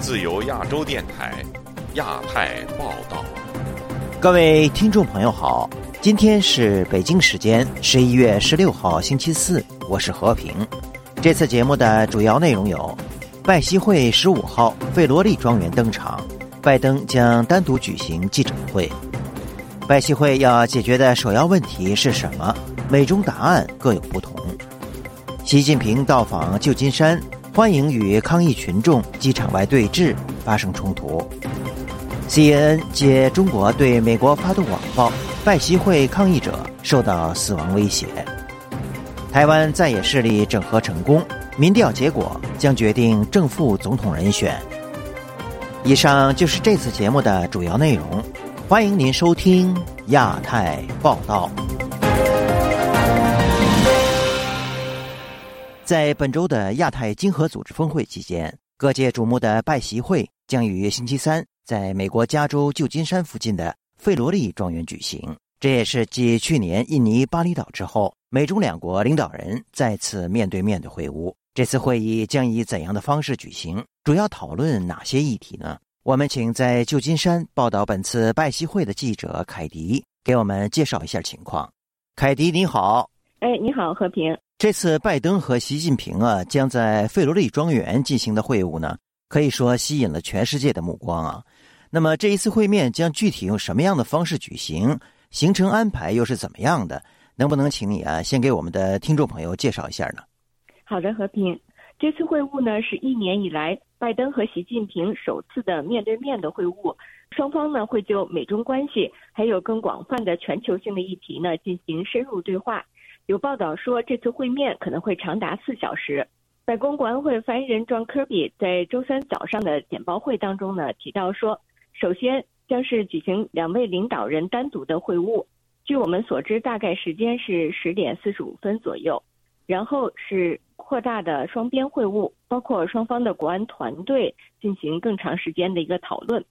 自由亚洲电台亚太报道，各位听众朋友好，今天是北京时间十一月十六号星期四，我是和平。这次节目的主要内容有：拜习会十五号费罗利庄园登场，拜登将单独举行记者会。拜习会要解决的首要问题是什么？美中答案各有不同。习近平到访旧金山，欢迎与抗议群众机场外对峙，发生冲突。CNN 接中国对美国发动网暴，拜习会抗议者受到死亡威胁。台湾在野势力整合成功，民调结果将决定正副总统人选。以上就是这次节目的主要内容，欢迎您收听亚太报道。在本周的亚太经合组织峰会期间，各界瞩目的拜习会将于星期三在美国加州旧金山附近的费罗利庄园举行。这也是继去年印尼巴厘岛之后，美中两国领导人再次面对面的会晤。这次会议将以怎样的方式举行？主要讨论哪些议题呢？我们请在旧金山报道本次拜习会的记者凯迪给我们介绍一下情况。凯迪，你好。哎，你好，和平。这次拜登和习近平啊将在费罗利庄园进行的会晤呢，可以说吸引了全世界的目光啊。那么这一次会面将具体用什么样的方式举行？行程安排又是怎么样的？能不能请你啊先给我们的听众朋友介绍一下呢？好的，和平。这次会晤呢是一年以来拜登和习近平首次的面对面的会晤，双方呢会就美中关系还有更广泛的全球性的议题呢进行深入对话。有报道说，这次会面可能会长达四小时。白宫国安会发言人 John Kirby 在周三早上的简报会当中呢提到说，首先将是举行两位领导人单独的会晤，据我们所知，大概时间是十点四十五分左右。然后是扩大的双边会晤，包括双方的国安团队进行更长时间的一个讨论。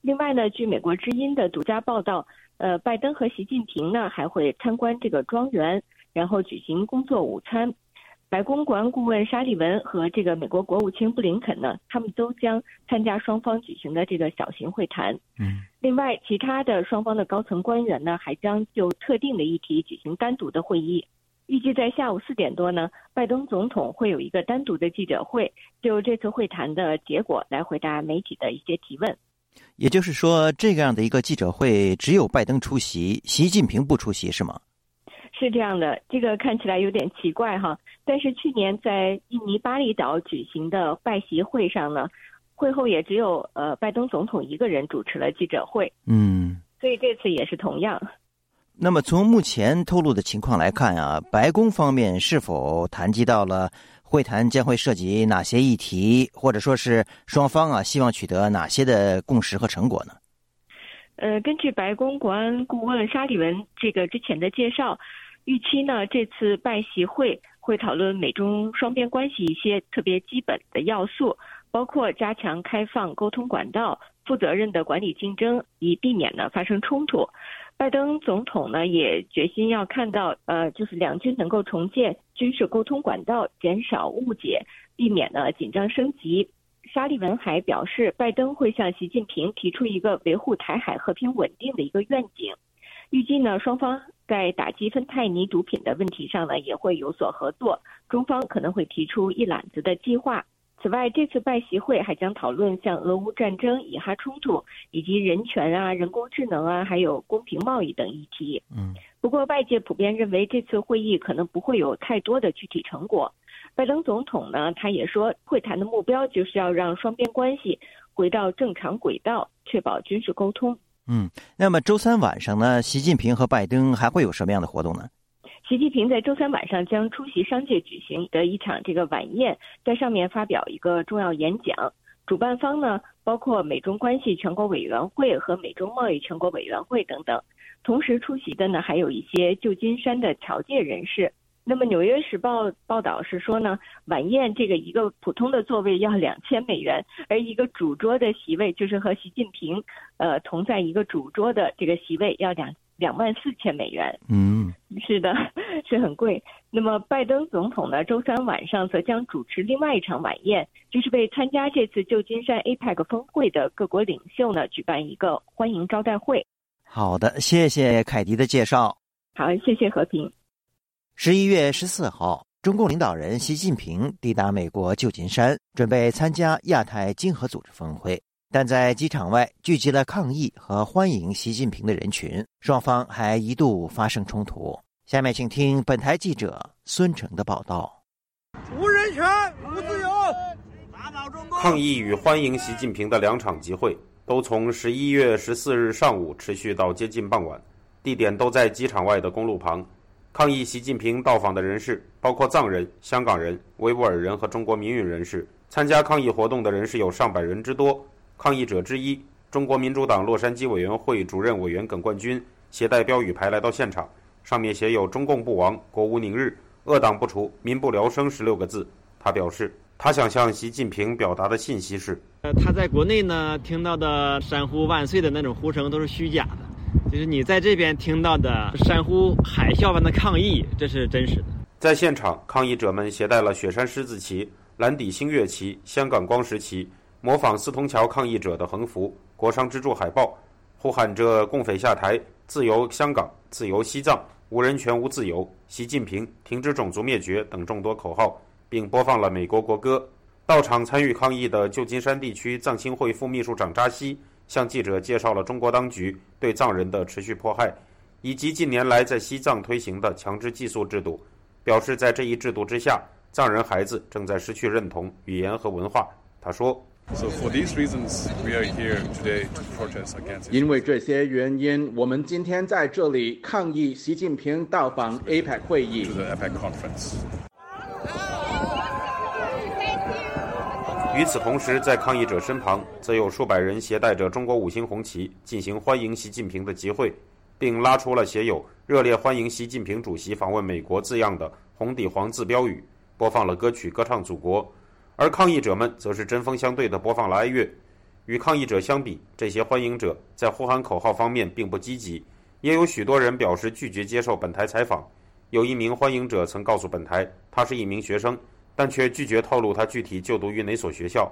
另外呢，据美国之音的独家报道，呃，拜登和习近平呢还会参观这个庄园。然后举行工作午餐，白宫国安顾问沙利文和这个美国国务卿布林肯呢，他们都将参加双方举行的这个小型会谈。嗯，另外，其他的双方的高层官员呢，还将就特定的议题举行单独的会议。预计在下午四点多呢，拜登总统会有一个单独的记者会，就这次会谈的结果来回答媒体的一些提问。也就是说，这样的一个记者会只有拜登出席，习近平不出席，是吗？是这样的，这个看起来有点奇怪哈。但是去年在印尼巴厘岛举行的拜席会上呢，会后也只有呃拜登总统一个人主持了记者会。嗯，所以这次也是同样。那么从目前透露的情况来看啊，白宫方面是否谈及到了会谈将会涉及哪些议题，或者说是双方啊希望取得哪些的共识和成果呢？呃，根据白宫国安顾问沙利文这个之前的介绍。预期呢，这次拜习会会讨论美中双边关系一些特别基本的要素，包括加强开放沟通管道、负责任的管理竞争，以避免呢发生冲突。拜登总统呢也决心要看到，呃，就是两军能够重建军事沟通管道，减少误解，避免呢紧张升级。沙利文还表示，拜登会向习近平提出一个维护台海和平稳定的一个愿景。预计呢，双方在打击芬太尼毒品的问题上呢，也会有所合作。中方可能会提出一揽子的计划。此外，这次拜习会还将讨论像俄乌战争、以哈冲突以及人权啊、人工智能啊，还有公平贸易等议题。嗯。不过，外界普遍认为这次会议可能不会有太多的具体成果。拜登总统呢，他也说，会谈的目标就是要让双边关系回到正常轨道，确保军事沟通。嗯，那么周三晚上呢，习近平和拜登还会有什么样的活动呢？习近平在周三晚上将出席商界举行的一场这个晚宴，在上面发表一个重要演讲。主办方呢，包括美中关系全国委员会和美中贸易全国委员会等等。同时出席的呢，还有一些旧金山的侨界人士。那么《纽约时报》报道是说呢，晚宴这个一个普通的座位要两千美元，而一个主桌的席位就是和习近平呃同在一个主桌的这个席位要两两万四千美元。嗯，是的，是很贵。那么，拜登总统呢，周三晚上则将主持另外一场晚宴，就是为参加这次旧金山 APEC 峰会的各国领袖呢举办一个欢迎招待会。好的，谢谢凯迪的介绍。好，谢谢和平。十一月十四号，中共领导人习近平抵达美国旧金山，准备参加亚太经合组织峰会。但在机场外聚集了抗议和欢迎习近平的人群，双方还一度发生冲突。下面请听本台记者孙成的报道：无人权，无自由，打倒中共！抗议与欢迎习近平的两场集会都从十一月十四日上午持续到接近傍晚，地点都在机场外的公路旁。抗议习近平到访的人士包括藏人、香港人、维吾尔人和中国民运人士。参加抗议活动的人士有上百人之多。抗议者之一，中国民主党洛杉矶委员会主任委员耿冠军携带标语牌来到现场。上面写有“中共不亡，国无宁日，恶党不除，民不聊生”十六个字。他表示，他想向习近平表达的信息是：呃，他在国内呢听到的“山呼万岁”的那种呼声都是虚假的，就是你在这边听到的“山呼海啸般的抗议”，这是真实的。在现场，抗议者们携带了雪山狮子旗、蓝底星月旗、香港光石旗，模仿四通桥抗议者的横幅、国殇之柱海报，呼喊着“共匪下台，自由香港，自由西藏”。无人权无自由，习近平停止种族灭绝等众多口号，并播放了美国国歌。到场参与抗议的旧金山地区藏青会副秘书长扎西向记者介绍了中国当局对藏人的持续迫害，以及近年来在西藏推行的强制寄宿制度，表示在这一制度之下，藏人孩子正在失去认同、语言和文化。他说。因为这些原因，我们今天在这里抗议习近平到访 APEC 会议。与此同时，在抗议者身旁，则有数百人携带着中国五星红旗进行欢迎习近平的集会，并拉出了写有“热烈欢迎习近平主席访问美国”字样的红底黄字标语，播放了歌曲《歌唱祖国》。而抗议者们则是针锋相对地播放了哀乐。与抗议者相比，这些欢迎者在呼喊口号方面并不积极，也有许多人表示拒绝接受本台采访。有一名欢迎者曾告诉本台，他是一名学生，但却拒绝透露他具体就读于哪所学校。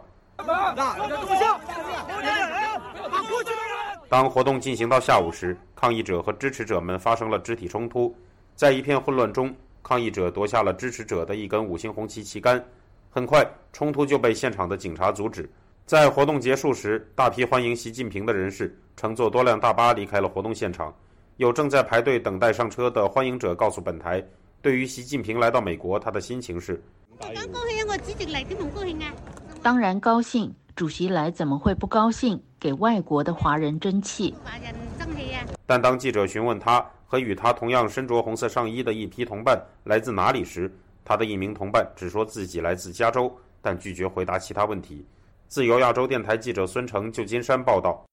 当活动进行到下午时，抗议者和支持者们发生了肢体冲突，在一片混乱中，抗议者夺下了支持者的一根五星红旗旗杆。很快，冲突就被现场的警察阻止。在活动结束时，大批欢迎习近平的人士乘坐多辆大巴离开了活动现场。有正在排队等待上车的欢迎者告诉本台，对于习近平来到美国，他的心情是：当然高兴，主席来怎么会不高兴？给外国的华人争气。但当记者询问他和与他同样身着红色上衣的一批同伴来自哪里时，他的一名同伴只说自己来自加州，但拒绝回答其他问题。自由亚洲电台记者孙成，旧金山报道。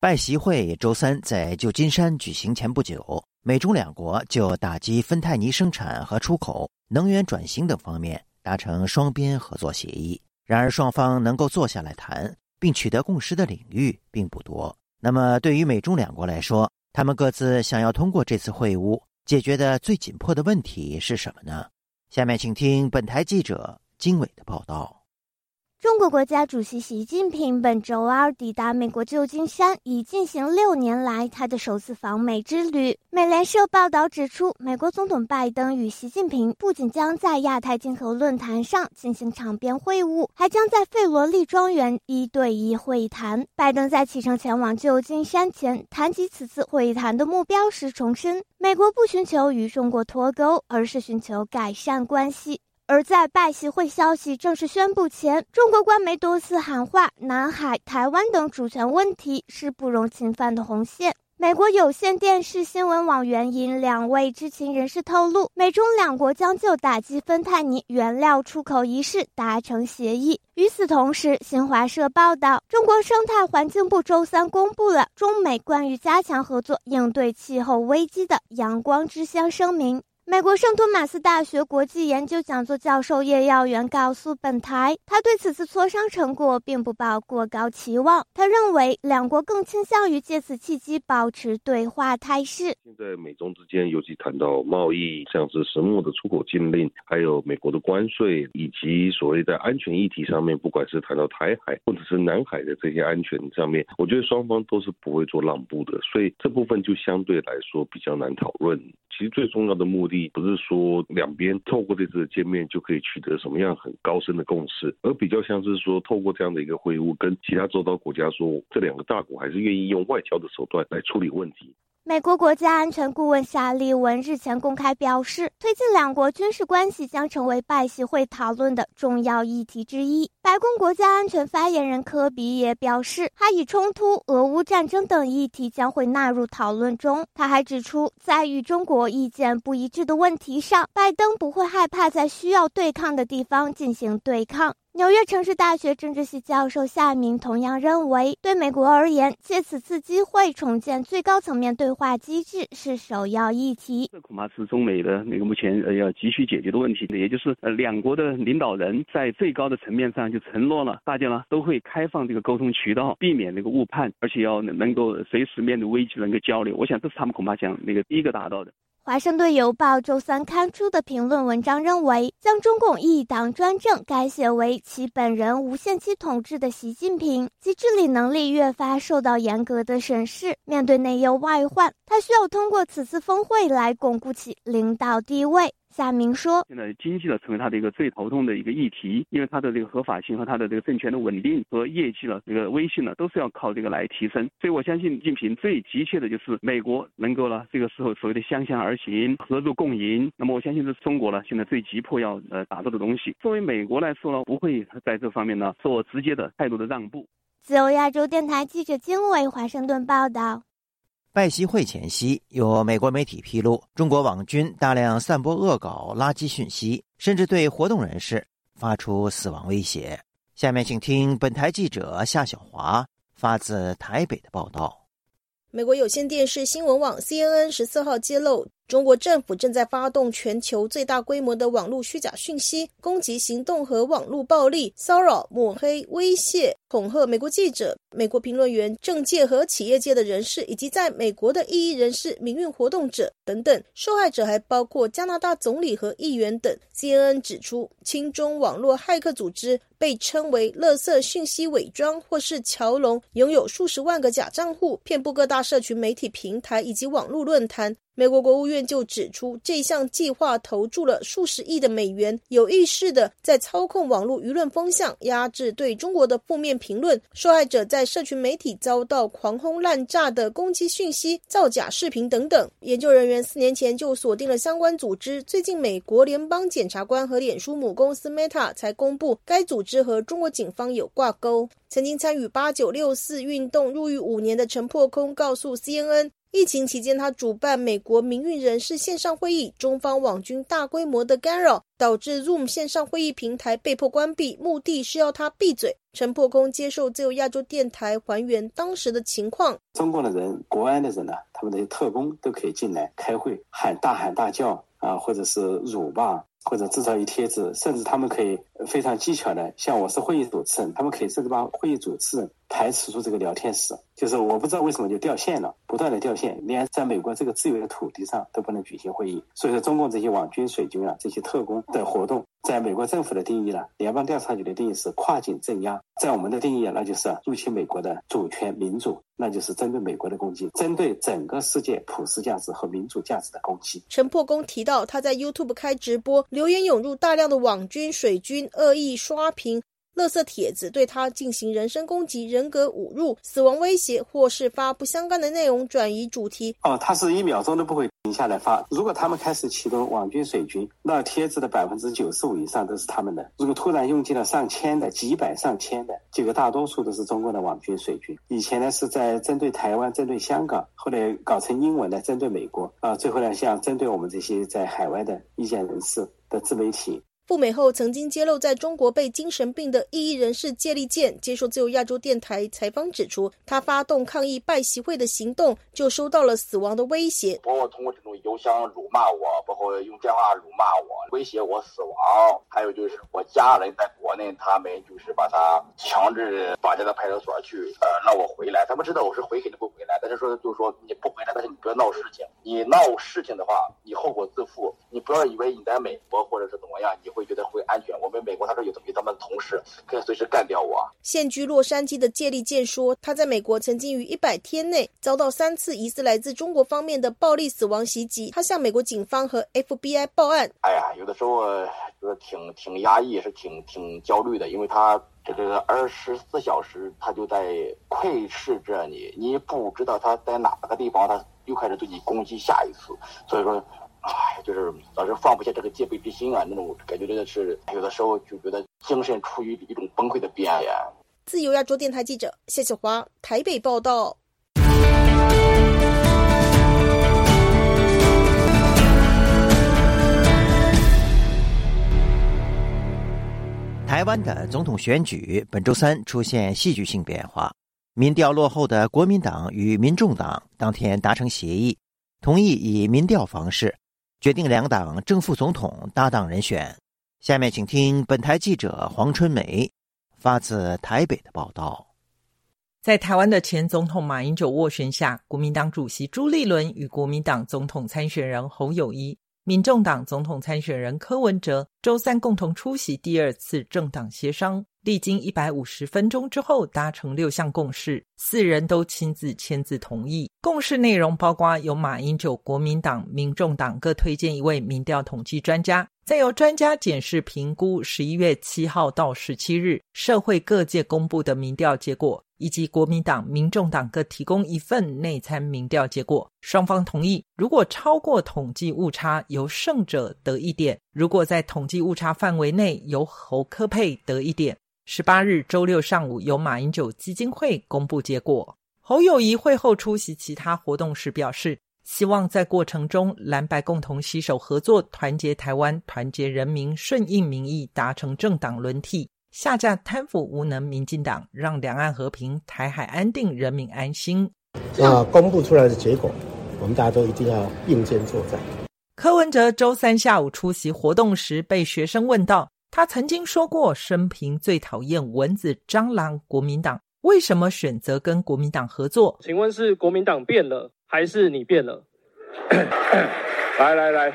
拜习会周三在旧金山举行前不久，美中两国就打击芬太尼生产和出口、能源转型等方面达成双边合作协议。然而，双方能够坐下来谈并取得共识的领域并不多。那么，对于美中两国来说，他们各自想要通过这次会晤解决的最紧迫的问题是什么呢？下面请听本台记者经纬的报道。中国国家主席习近平本周二抵达美国旧金山，已进行六年来他的首次访美之旅。美联社报道指出，美国总统拜登与习近平不仅将在亚太经合论坛上进行场边会晤，还将在费罗利庄园一对一会谈。拜登在启程前往旧金山前谈及此次会谈的目标时，重申美国不寻求与中国脱钩，而是寻求改善关系。而在拜习会消息正式宣布前，中国官媒多次喊话，南海、台湾等主权问题是不容侵犯的红线。美国有线电视新闻网援引两位知情人士透露，美中两国将就打击芬太尼原料出口一事达成协议。与此同时，新华社报道，中国生态环境部周三公布了中美关于加强合作应对气候危机的“阳光之乡”声明。美国圣托马斯大学国际研究讲座教授叶耀元告诉本台，他对此次磋商成果并不抱过高期望。他认为，两国更倾向于借此契机保持对话态势。现在美中之间，尤其谈到贸易，像是石墨的出口禁令，还有美国的关税，以及所谓在安全议题上面，不管是谈到台海或者是南海的这些安全上面，我觉得双方都是不会做让步的，所以这部分就相对来说比较难讨论。其实最重要的目的。不是说两边透过这次的见面就可以取得什么样很高深的共识，而比较像是说透过这样的一个会晤，跟其他周遭国家说，这两个大国还是愿意用外交的手段来处理问题。美国国家安全顾问夏利文日前公开表示，推进两国军事关系将成为拜习会讨论的重要议题之一。白宫国家安全发言人科比也表示，哈以冲突、俄乌战争等议题将会纳入讨论中。他还指出，在与中国意见不一致的问题上，拜登不会害怕在需要对抗的地方进行对抗。纽约城市大学政治系教授夏明同样认为，对美国而言，借此次机会重建最高层面对话机制是首要议题。这恐怕是中美的那个目前呃要急需解决的问题，也就是呃两国的领导人在最高的层面上就承诺了，大家呢都会开放这个沟通渠道，避免那个误判，而且要能够随时面对危机能够交流。我想这是他们恐怕想那个第一个达到的。华盛顿邮报周三刊出的评论文章认为，将中共一党专政改写为其本人无限期统治的习近平，其治理能力越发受到严格的审视。面对内忧外患，他需要通过此次峰会来巩固其领导地位。夏明说：“现在经济呢成为他的一个最头痛的一个议题，因为他的这个合法性和他的这个政权的稳定和业绩呢这个威信呢都是要靠这个来提升。所以我相信，习近平最急切的就是美国能够呢这个时候所谓的相向而行、合作共赢。那么我相信这是中国呢现在最急迫要呃打造的东西。作为美国来说呢，不会在这方面呢做直接的态度的让步。”自由亚洲电台记者金伟华盛顿报道。拜习会前夕，有美国媒体披露，中国网军大量散播恶搞、垃圾讯息，甚至对活动人士发出死亡威胁。下面请听本台记者夏小华发自台北的报道。美国有线电视新闻网 CNN 十四号揭露。中国政府正在发动全球最大规模的网络虚假讯息攻击行动和网络暴力骚扰、抹黑、威胁、恐吓美国记者、美国评论员、政界和企业界的人士，以及在美国的异议人士、民运活动者等等。受害者还包括加拿大总理和议员等。CNN 指出，亲中网络骇客组织被称为“垃圾讯息伪装”或是“桥龙”，拥有数十万个假账户，遍布各大社群媒体平台以及网络论坛。美国国务院就指出，这项计划投注了数十亿的美元，有意识的在操控网络舆论风向，压制对中国的负面评论。受害者在社群媒体遭到狂轰滥炸的攻击讯息、造假视频等等。研究人员四年前就锁定了相关组织，最近美国联邦检察官和脸书母公司 Meta 才公布该组织和中国警方有挂钩。曾经参与八九六四运动入狱五年的陈破空告诉 CNN。疫情期间，他主办美国民运人士线上会议，中方网军大规模的干扰，导致 Zoom 线上会议平台被迫关闭，目的是要他闭嘴。陈破空接受自由亚洲电台还原当时的情况：中共的人、国安的人呢，他们的特工都可以进来开会，喊大喊大叫啊，或者是辱骂。或者制造一帖子，甚至他们可以非常技巧的，像我是会议主持人，他们可以甚至把会议主持人排除出这个聊天室，就是我不知道为什么就掉线了，不断的掉线，连在美国这个自由的土地上都不能举行会议。所以说，中共这些网军、水军啊，这些特工的活动，在美国政府的定义呢，联邦调查局的定义是跨境镇压，在我们的定义，那就是入侵美国的主权、民主。那就是针对美国的攻击，针对整个世界普世价值和民主价值的攻击。陈破功提到，他在 YouTube 开直播，留言涌入大量的网军、水军，恶意刷屏。垃圾帖子对他进行人身攻击、人格侮辱、死亡威胁，或是发不相干的内容转移主题。哦，他是一秒钟都不会停下来发。如果他们开始启动网军、水军，那帖子的百分之九十五以上都是他们的。如果突然用尽了上千的、几百上千的，这个大多数都是中国的网军、水军。以前呢是在针对台湾、针对香港，后来搞成英文的针对美国，啊，最后呢像针对我们这些在海外的意见人士的自媒体。赴美后曾经揭露在中国被精神病的异议人士借力健接受自由亚洲电台采访指出，他发动抗议拜习会的行动就收到了死亡的威胁，包括通过这种邮箱辱骂我，包括用电话辱骂我，威胁我死亡，还有就是我家人在国内，他们就是把他强制绑架到派出所去，呃，让我回来。他们知道我是回肯定不回来，但是说就是说你不回来，但是你不要闹事情，你闹事情的话，你后果自负。你不要以为你在美国或者是怎么样，你会觉得会安全。我们美国他说有有他们同事可以随时干掉我。现居洛杉矶的借力健说，他在美国曾经于一百天内遭到三次疑似来自中国方面的暴力死亡袭击。他向美国警方和 FBI 报案。哎呀，有的时候就是挺挺压抑，是挺挺焦虑的，因为他这个二十四小时他就在窥视着你，你不知道他在哪个地方，他又开始对你攻击下一次。所以说。哎，就是老是放不下这个戒备之心啊，那种感觉真的是有的时候就觉得精神处于一种崩溃的边缘。自由亚洲电台记者谢小华台北报道。台湾的总统选举本周三出现戏剧性变化，民调落后的国民党与民众党当天达成协议，同意以民调方式。决定两党正副总统搭档人选。下面请听本台记者黄春梅发自台北的报道。在台湾的前总统马英九斡旋下，国民党主席朱立伦与国民党总统参选人侯友谊、民众党总统参选人柯文哲周三共同出席第二次政党协商。历经一百五十分钟之后，达成六项共识，四人都亲自签字同意。共识内容包括由马英九、国民党、民众党各推荐一位民调统计专家，再由专家检视评估十一月七号到十七日社会各界公布的民调结果，以及国民党、民众党各提供一份内参民调结果。双方同意，如果超过统计误差，由胜者得一点；如果在统计误差范围内，由侯科佩得一点。十八日周六上午，由马英九基金会公布结果。侯友谊会后出席其他活动时表示，希望在过程中蓝白共同携手合作，团结台湾，团结人民，顺应民意，达成政党轮替，下架贪腐无能民进党，让两岸和平，台海安定，人民安心。那公布出来的结果，我们大家都一定要并肩作战。柯文哲周三下午出席活动时，被学生问到。他曾经说过，生平最讨厌蚊子、蟑螂。国民党为什么选择跟国民党合作？请问是国民党变了，还是你变了？来来来，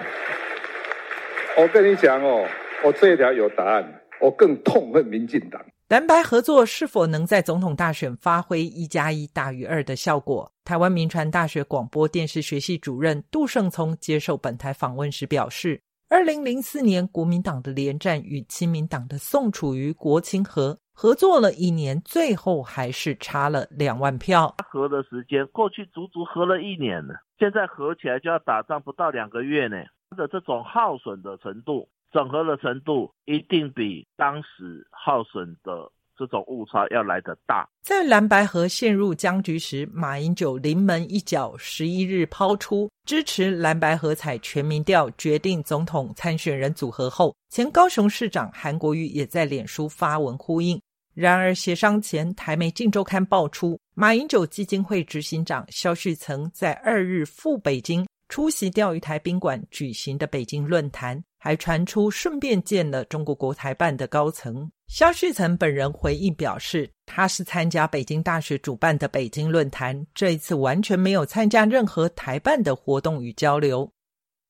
我跟你讲哦，我这一条有答案。我更痛恨民进党。蓝白合作是否能在总统大选发挥一加一大于二的效果？台湾民传大学广播电视学系主任杜胜聪接受本台访问时表示。二零零四年，国民党的连战与亲民党的宋楚瑜、国清和合作了一年，最后还是差了两万票。合的时间过去足足合了一年了，现在合起来就要打仗不到两个月呢。的这种耗损的程度、整合的程度，一定比当时耗损的。这种误差要来得大。在蓝白河陷入僵局时，马英九临门一脚，十一日抛出支持蓝白合采全民调，决定总统参选人组合后，前高雄市长韩国瑜也在脸书发文呼应。然而协商前，台媒《镜周刊》爆出，马英九基金会执行长肖旭曾在二日赴北京出席钓鱼台宾馆举行的北京论坛。还传出顺便见了中国国台办的高层。肖旭曾本人回应表示，他是参加北京大学主办的北京论坛，这一次完全没有参加任何台办的活动与交流。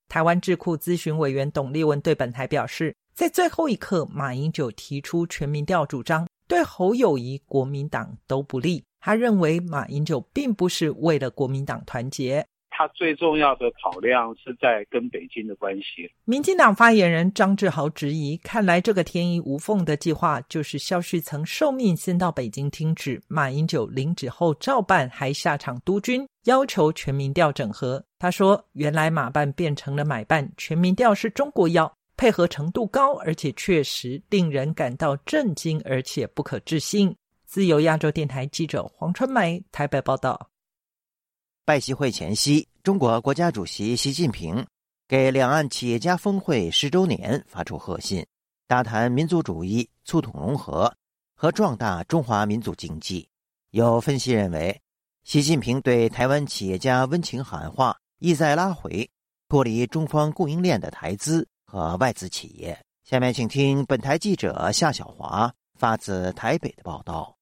台湾智库咨询委员董立文对本台表示，在最后一刻，马英九提出全民调主张，对侯友谊、国民党都不利。他认为马英九并不是为了国民党团结。他最重要的考量是在跟北京的关系。民进党发言人张志豪质疑：看来这个天衣无缝的计划，就是肖旭曾受命先到北京听旨，马英九领旨后照办，还下场督军，要求全民调整合。他说：原来马办变成了买办，全民调是中国要，配合程度高，而且确实令人感到震惊，而且不可置信。自由亚洲电台记者黄春梅台北报道。拜习会前夕，中国国家主席习近平给两岸企业家峰会十周年发出贺信，大谈民族主义、促统融合和壮大中华民族经济。有分析认为，习近平对台湾企业家温情喊话，意在拉回脱离中方供应链的台资和外资企业。下面请听本台记者夏小华发自台北的报道。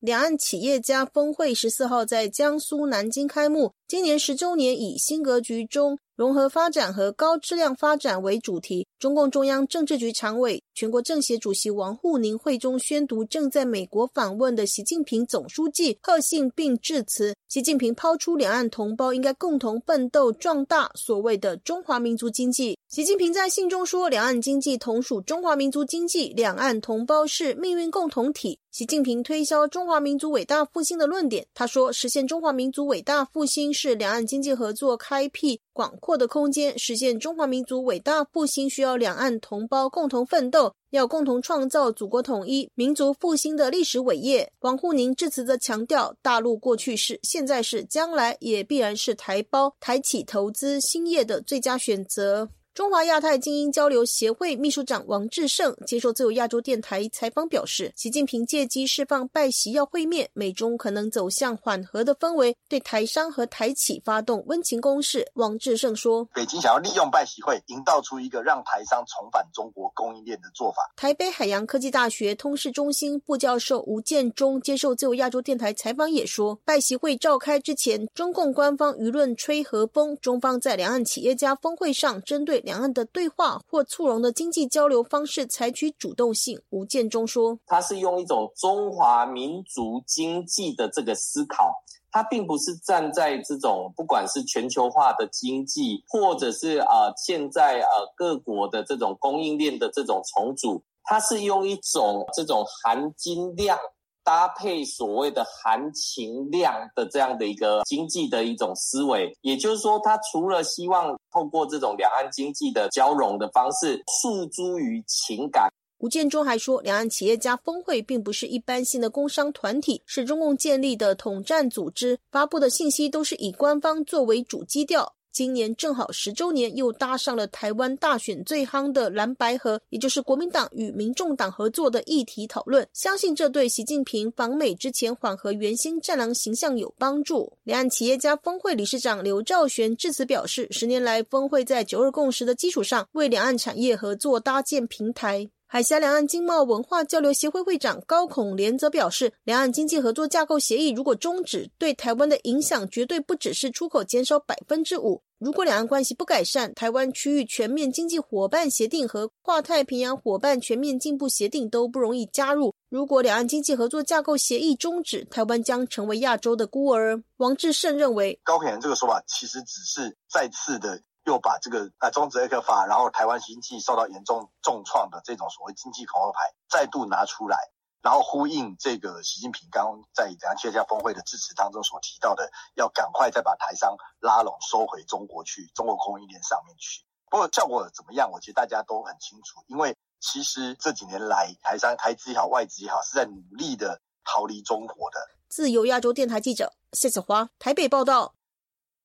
两岸企业家峰会十四号在江苏南京开幕，今年十周年以新格局中。融合发展和高质量发展为主题，中共中央政治局常委、全国政协主席王沪宁会中宣读正在美国访问的习近平总书记贺信并致辞。习近平抛出两岸同胞应该共同奋斗壮大所谓的中华民族经济。习近平在信中说：“两岸经济同属中华民族经济，两岸同胞是命运共同体。”习近平推销中华民族伟大复兴的论点。他说：“实现中华民族伟大复兴是两岸经济合作开辟广阔的空间。实现中华民族伟大复兴需要两岸同胞共同奋斗，要共同创造祖国统一、民族复兴的历史伟业。”王沪宁致辞则强调：“大陆过去是，现在是，将来也必然是台胞、台企投资兴业的最佳选择。”中华亚太精英交流协会秘书长王志胜接受自由亚洲电台采访表示，习近平借机释放拜习要会面，美中可能走向缓和的氛围，对台商和台企发动温情攻势。王志胜说：“北京想要利用拜习会，营造出一个让台商重返中国供应链的做法。”台北海洋科技大学通识中心副教授吴建中接受自由亚洲电台采访也说，拜习会召开之前，中共官方舆论吹和风，中方在两岸企业家峰会上针对。两岸的对话或促融的经济交流方式采取主动性。吴建中说：“他是用一种中华民族经济的这个思考，他并不是站在这种不管是全球化的经济，或者是啊现在呃各国的这种供应链的这种重组，他是用一种这种含金量。”搭配所谓的含情量的这样的一个经济的一种思维，也就是说，他除了希望透过这种两岸经济的交融的方式诉诸于情感。吴建中还说，两岸企业家峰会并不是一般性的工商团体，是中共建立的统战组织，发布的信息都是以官方作为主基调。今年正好十周年，又搭上了台湾大选最夯的蓝白河，也就是国民党与民众党合作的议题讨论。相信这对习近平访美之前缓和原先战狼形象有帮助。两岸企业家峰会理事长刘兆玄致辞表示，十年来峰会在九二共识的基础上，为两岸产业合作搭建平台。海峡两岸经贸文化交流协会会长高孔廉则表示，两岸经济合作架构协议如果终止，对台湾的影响绝对不只是出口减少百分之五。如果两岸关系不改善，台湾区域全面经济伙伴协定和跨太平洋伙伴全面进步协定都不容易加入。如果两岸经济合作架构协议终止，台湾将成为亚洲的孤儿。王志胜认为，高孔廉这个说法其实只是再次的。又把这个啊终止 A 克法，然后台湾经济受到严重重创的这种所谓经济恐吓牌再度拿出来，然后呼应这个习近平刚在两岸企业峰会的致辞当中所提到的，要赶快再把台商拉拢收回中国去，中国供应链上面去。不过效果怎么样，我觉得大家都很清楚，因为其实这几年来台商台资也好，外资也好，是在努力的逃离中国的。自由亚洲电台记者谢子华台北报道。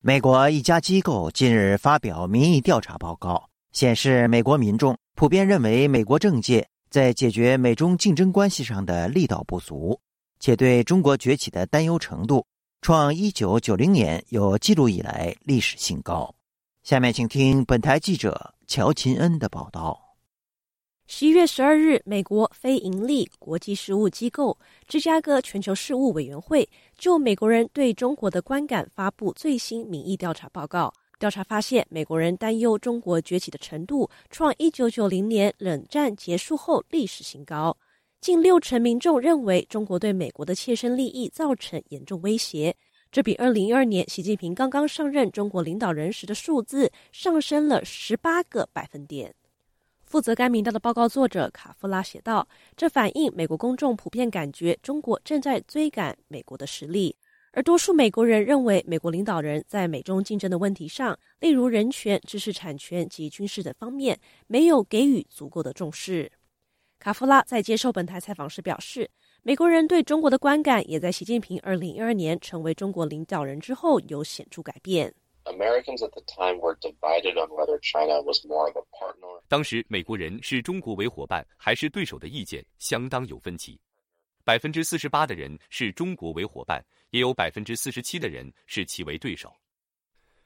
美国一家机构近日发表民意调查报告，显示美国民众普遍认为美国政界在解决美中竞争关系上的力道不足，且对中国崛起的担忧程度创一九九零年有记录以来历史新高。下面请听本台记者乔琴恩的报道。十一月十二日，美国非营利国际事务机构芝加哥全球事务委员会就美国人对中国的观感发布最新民意调查报告。调查发现，美国人担忧中国崛起的程度创一九九零年冷战结束后历史新高。近六成民众认为中国对美国的切身利益造成严重威胁，这比二零一二年习近平刚刚上任中国领导人时的数字上升了十八个百分点。负责该民调的报告作者卡夫拉写道：“这反映美国公众普遍感觉中国正在追赶美国的实力，而多数美国人认为美国领导人在美中竞争的问题上，例如人权、知识产权及军事等方面，没有给予足够的重视。”卡夫拉在接受本台采访时表示，美国人对中国的观感也在习近平二零一二年成为中国领导人之后有显著改变。Americans at the time were divided on whether China was more of a partner. 当时美国人视中国为伙伴还是对手的意见相当有分歧。百分之四十八的人视中国为伙伴，也有百分之四十七的人视其为对手。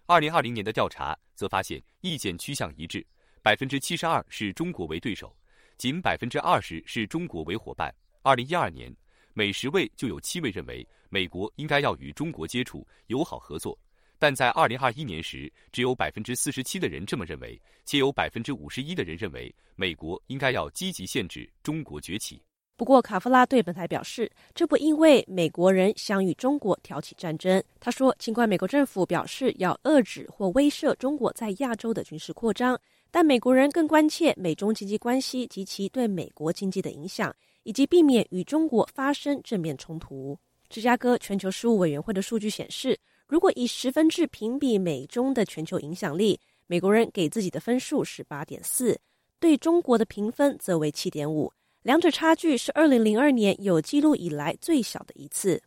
二零二零年的调查则发现意见趋向一致，百分之七十二视中国为对手，仅百分之二十视中国为伙伴。二零一二年，每十位就有七位认为美国应该要与中国接触、友好合作，但在二零二一年时，只有百分之四十七的人这么认为，且有百分之五十一的人认为美国应该要积极限制中国崛起。不过，卡夫拉对本台表示，这不因为美国人想与中国挑起战争。他说，尽管美国政府表示要遏制或威慑中国在亚洲的军事扩张，但美国人更关切美中经济关系及其对美国经济的影响，以及避免与中国发生正面冲突。芝加哥全球事务委员会的数据显示，如果以十分制评比美中的全球影响力，美国人给自己的分数是八点四，对中国的评分则为七点五。两者差距是二零零二年有记录以来最小的一次。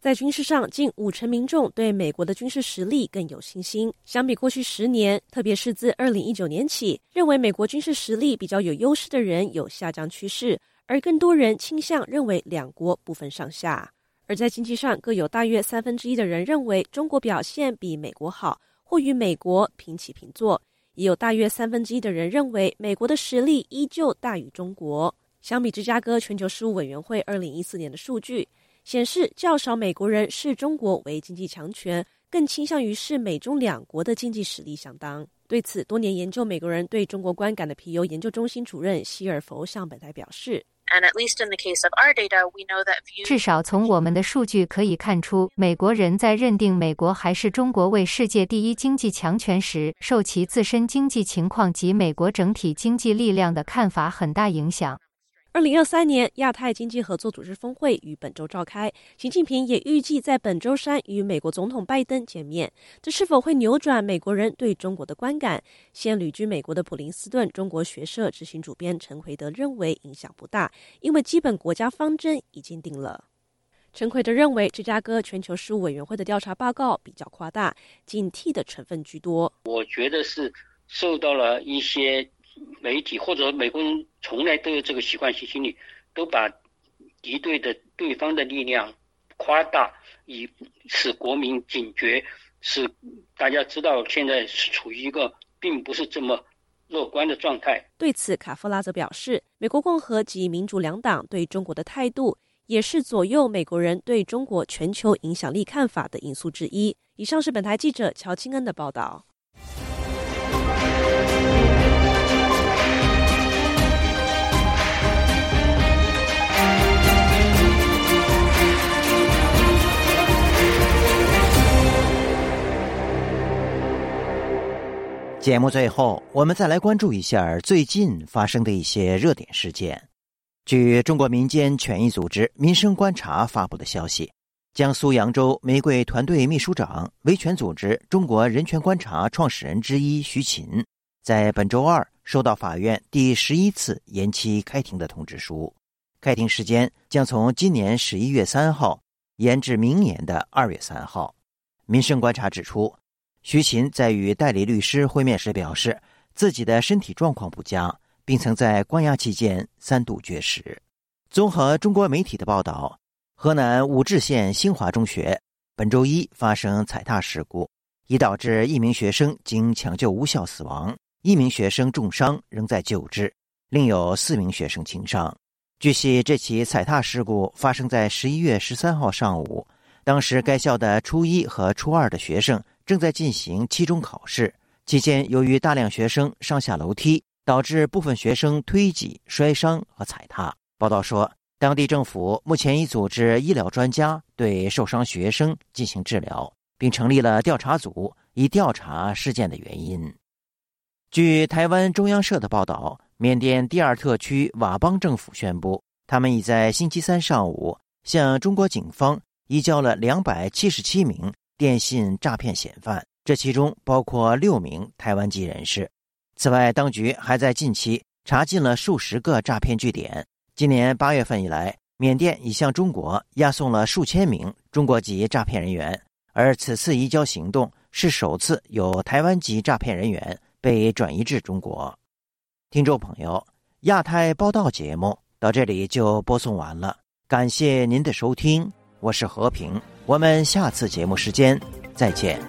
在军事上，近五成民众对美国的军事实力更有信心。相比过去十年，特别是自二零一九年起，认为美国军事实力比较有优势的人有下降趋势，而更多人倾向认为两国不分上下。而在经济上，各有大约三分之一的人认为中国表现比美国好，或与美国平起平坐；也有大约三分之一的人认为美国的实力依旧大于中国。相比芝加哥全球事务委员会二零一四年的数据显示，较少美国人视中国为经济强权，更倾向于视美中两国的经济实力相当。对此，多年研究美国人对中国观感的皮尤研究中心主任希尔弗向本台表示：“至少从我们的数据可以看出，美国人在认定美国还是中国为世界第一经济强权时，受其自身经济情况及美国整体经济力量的看法很大影响。”二零二三年亚太经济合作组织峰会于本周召开，习近平也预计在本周三与美国总统拜登见面。这是否会扭转美国人对中国的观感？现旅居美国的普林斯顿中国学社执行主编陈奎德认为影响不大，因为基本国家方针已经定了。陈奎德认为，芝加哥全球事务委员会的调查报告比较夸大，警惕的成分居多。我觉得是受到了一些。媒体或者美国人从来都有这个习惯性心理，都把敌对的对方的力量夸大，以使国民警觉，使大家知道现在是处于一个并不是这么乐观的状态。对此，卡夫拉则表示，美国共和及民主两党对中国的态度，也是左右美国人对中国全球影响力看法的因素之一。以上是本台记者乔清恩的报道。节目最后，我们再来关注一下最近发生的一些热点事件。据中国民间权益组织“民生观察”发布的消息，江苏扬州玫瑰团队秘书长、维权组织“中国人权观察”创始人之一徐勤，在本周二收到法院第十一次延期开庭的通知书，开庭时间将从今年十一月三号延至明年的二月三号。民生观察指出。徐勤在与代理律师会面时表示，自己的身体状况不佳，并曾在关押期间三度绝食。综合中国媒体的报道，河南武陟县新华中学本周一发生踩踏事故，已导致一名学生经抢救无效死亡，一名学生重伤仍在救治，另有四名学生轻伤。据悉，这起踩踏事故发生在十一月十三号上午，当时该校的初一和初二的学生。正在进行期中考试期间，由于大量学生上下楼梯，导致部分学生推挤、摔伤和踩踏。报道说，当地政府目前已组织医疗专家对受伤学生进行治疗，并成立了调查组，以调查事件的原因。据台湾中央社的报道，缅甸第二特区佤邦政府宣布，他们已在星期三上午向中国警方移交了两百七十七名。电信诈骗嫌犯这其中包括六名台湾籍人士。此外当局还在近期查禁了数十个诈骗据点。今年八月份以来缅甸已向中国押送了数千名中国籍诈骗人员。而此次移交行动是首次有台湾籍诈骗人员被转移至中国。听众朋友亚太报道节目到这里就播送完了感谢您的收听。我是和平，我们下次节目时间再见。